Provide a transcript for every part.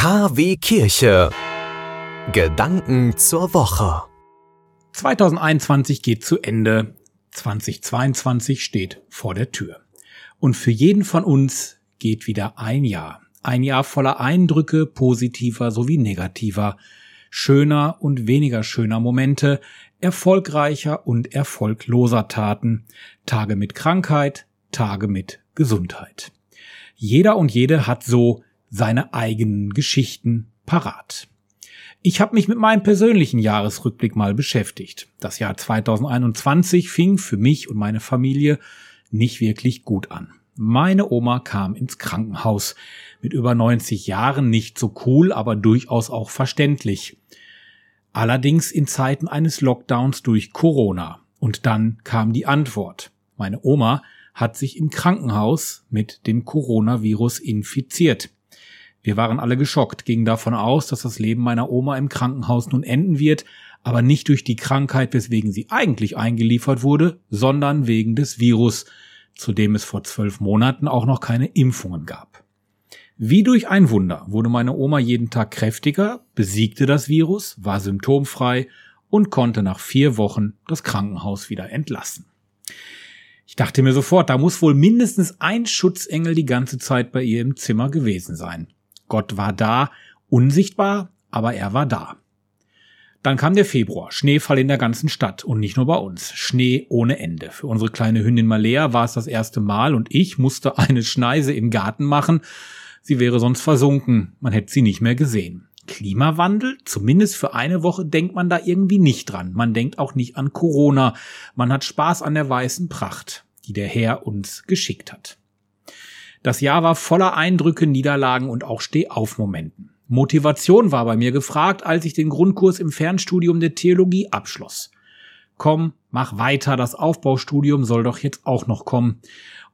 KW Kirche. Gedanken zur Woche. 2021 geht zu Ende. 2022 steht vor der Tür. Und für jeden von uns geht wieder ein Jahr. Ein Jahr voller Eindrücke, positiver sowie negativer, schöner und weniger schöner Momente, erfolgreicher und erfolgloser Taten, Tage mit Krankheit, Tage mit Gesundheit. Jeder und jede hat so seine eigenen Geschichten parat. Ich habe mich mit meinem persönlichen Jahresrückblick mal beschäftigt. Das Jahr 2021 fing für mich und meine Familie nicht wirklich gut an. Meine Oma kam ins Krankenhaus. Mit über 90 Jahren nicht so cool, aber durchaus auch verständlich. Allerdings in Zeiten eines Lockdowns durch Corona. Und dann kam die Antwort. Meine Oma hat sich im Krankenhaus mit dem Coronavirus infiziert. Wir waren alle geschockt, gingen davon aus, dass das Leben meiner Oma im Krankenhaus nun enden wird, aber nicht durch die Krankheit, weswegen sie eigentlich eingeliefert wurde, sondern wegen des Virus, zu dem es vor zwölf Monaten auch noch keine Impfungen gab. Wie durch ein Wunder wurde meine Oma jeden Tag kräftiger, besiegte das Virus, war symptomfrei und konnte nach vier Wochen das Krankenhaus wieder entlassen. Ich dachte mir sofort, da muss wohl mindestens ein Schutzengel die ganze Zeit bei ihr im Zimmer gewesen sein. Gott war da, unsichtbar, aber er war da. Dann kam der Februar, Schneefall in der ganzen Stadt und nicht nur bei uns, Schnee ohne Ende. Für unsere kleine Hündin Malea war es das erste Mal und ich musste eine Schneise im Garten machen. Sie wäre sonst versunken, man hätte sie nicht mehr gesehen. Klimawandel? Zumindest für eine Woche denkt man da irgendwie nicht dran. Man denkt auch nicht an Corona. Man hat Spaß an der weißen Pracht, die der Herr uns geschickt hat. Das Jahr war voller Eindrücke, Niederlagen und auch Stehaufmomenten. Motivation war bei mir gefragt, als ich den Grundkurs im Fernstudium der Theologie abschloss. Komm, mach weiter, das Aufbaustudium soll doch jetzt auch noch kommen.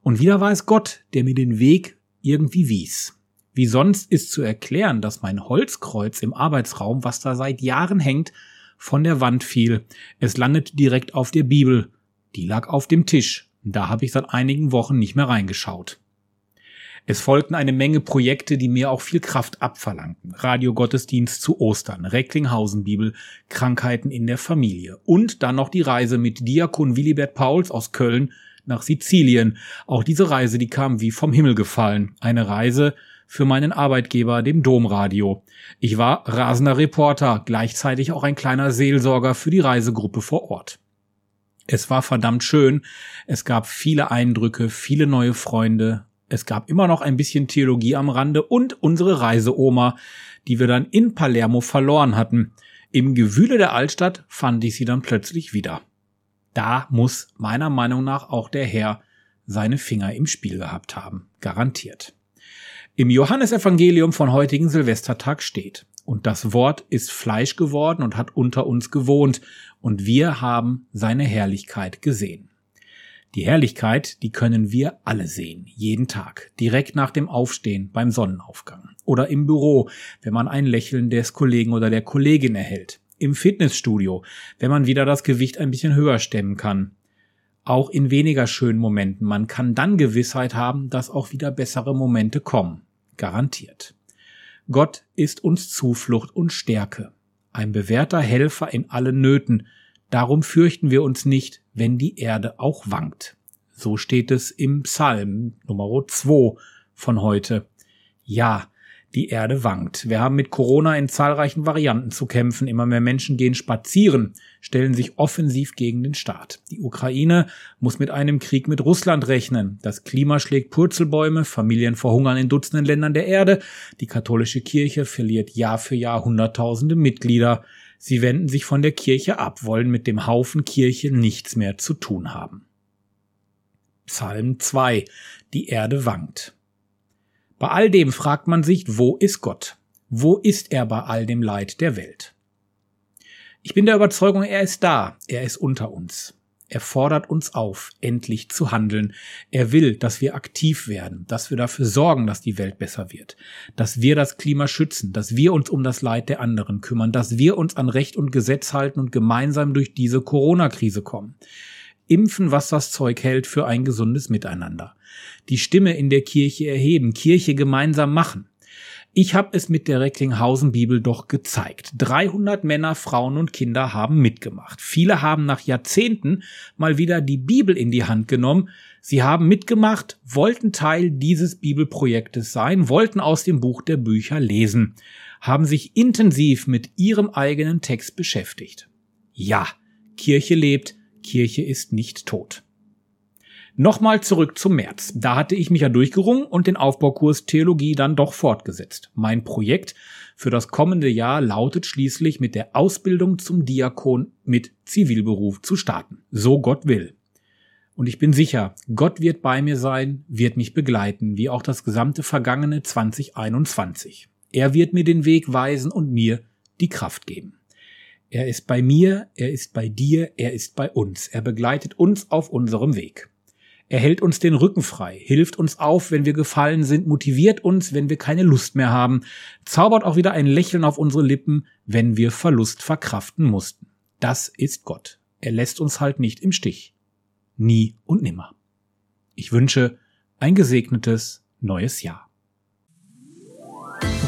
Und wieder war es Gott, der mir den Weg irgendwie wies. Wie sonst ist zu erklären, dass mein Holzkreuz im Arbeitsraum, was da seit Jahren hängt, von der Wand fiel. Es landete direkt auf der Bibel. Die lag auf dem Tisch. Da habe ich seit einigen Wochen nicht mehr reingeschaut. Es folgten eine Menge Projekte, die mir auch viel Kraft abverlangten. Radiogottesdienst zu Ostern, Recklinghausen-Bibel, Krankheiten in der Familie und dann noch die Reise mit Diakon Willibert Pauls aus Köln nach Sizilien. Auch diese Reise, die kam wie vom Himmel gefallen. Eine Reise für meinen Arbeitgeber, dem Domradio. Ich war rasender Reporter, gleichzeitig auch ein kleiner Seelsorger für die Reisegruppe vor Ort. Es war verdammt schön. Es gab viele Eindrücke, viele neue Freunde es gab immer noch ein bisschen Theologie am Rande und unsere Reiseoma, die wir dann in Palermo verloren hatten. Im Gewühle der Altstadt fand ich sie dann plötzlich wieder. Da muss meiner Meinung nach auch der Herr seine Finger im Spiel gehabt haben. Garantiert. Im Johannesevangelium von heutigen Silvestertag steht, und das Wort ist Fleisch geworden und hat unter uns gewohnt, und wir haben seine Herrlichkeit gesehen. Die Herrlichkeit, die können wir alle sehen, jeden Tag, direkt nach dem Aufstehen beim Sonnenaufgang oder im Büro, wenn man ein Lächeln des Kollegen oder der Kollegin erhält, im Fitnessstudio, wenn man wieder das Gewicht ein bisschen höher stemmen kann. Auch in weniger schönen Momenten, man kann dann Gewissheit haben, dass auch wieder bessere Momente kommen. Garantiert. Gott ist uns Zuflucht und Stärke, ein bewährter Helfer in allen Nöten, Darum fürchten wir uns nicht, wenn die Erde auch wankt. So steht es im Psalm Nummer 2 von heute. Ja, die Erde wankt. Wir haben mit Corona in zahlreichen Varianten zu kämpfen. Immer mehr Menschen gehen spazieren, stellen sich offensiv gegen den Staat. Die Ukraine muss mit einem Krieg mit Russland rechnen. Das Klima schlägt Purzelbäume, Familien verhungern in Dutzenden Ländern der Erde. Die katholische Kirche verliert Jahr für Jahr Hunderttausende Mitglieder. Sie wenden sich von der Kirche ab, wollen mit dem Haufen Kirche nichts mehr zu tun haben. Psalm 2 Die Erde wankt. Bei all dem fragt man sich, wo ist Gott? Wo ist er bei all dem Leid der Welt? Ich bin der Überzeugung, er ist da, er ist unter uns. Er fordert uns auf, endlich zu handeln. Er will, dass wir aktiv werden, dass wir dafür sorgen, dass die Welt besser wird, dass wir das Klima schützen, dass wir uns um das Leid der anderen kümmern, dass wir uns an Recht und Gesetz halten und gemeinsam durch diese Corona-Krise kommen. Impfen, was das Zeug hält für ein gesundes Miteinander. Die Stimme in der Kirche erheben, Kirche gemeinsam machen. Ich habe es mit der Recklinghausen Bibel doch gezeigt. 300 Männer, Frauen und Kinder haben mitgemacht. Viele haben nach Jahrzehnten mal wieder die Bibel in die Hand genommen. Sie haben mitgemacht, wollten Teil dieses Bibelprojektes sein, wollten aus dem Buch der Bücher lesen, haben sich intensiv mit ihrem eigenen Text beschäftigt. Ja, Kirche lebt, Kirche ist nicht tot. Nochmal zurück zum März. Da hatte ich mich ja durchgerungen und den Aufbaukurs Theologie dann doch fortgesetzt. Mein Projekt für das kommende Jahr lautet schließlich mit der Ausbildung zum Diakon mit Zivilberuf zu starten. So Gott will. Und ich bin sicher, Gott wird bei mir sein, wird mich begleiten, wie auch das gesamte vergangene 2021. Er wird mir den Weg weisen und mir die Kraft geben. Er ist bei mir, er ist bei dir, er ist bei uns. Er begleitet uns auf unserem Weg. Er hält uns den Rücken frei, hilft uns auf, wenn wir gefallen sind, motiviert uns, wenn wir keine Lust mehr haben, zaubert auch wieder ein Lächeln auf unsere Lippen, wenn wir Verlust verkraften mussten. Das ist Gott. Er lässt uns halt nicht im Stich. Nie und nimmer. Ich wünsche ein gesegnetes neues Jahr.